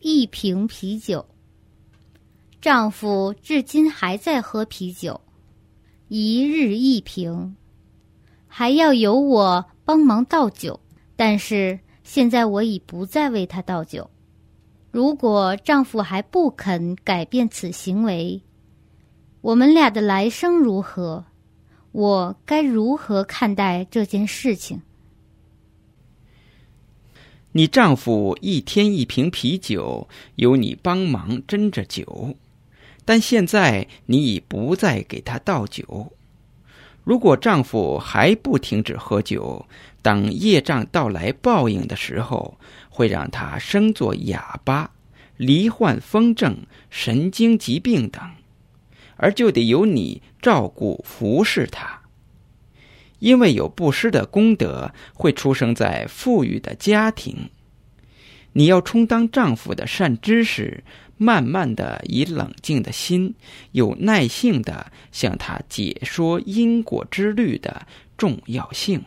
一瓶啤酒。丈夫至今还在喝啤酒，一日一瓶，还要由我帮忙倒酒。但是现在我已不再为他倒酒。如果丈夫还不肯改变此行为，我们俩的来生如何？我该如何看待这件事情？你丈夫一天一瓶啤酒，由你帮忙斟着酒，但现在你已不再给他倒酒。如果丈夫还不停止喝酒，当业障到来报应的时候，会让他生作哑巴、罹患风症、神经疾病等，而就得由你照顾服侍他。因为有布施的功德，会出生在富裕的家庭。你要充当丈夫的善知识，慢慢的以冷静的心，有耐性的向他解说因果之律的重要性。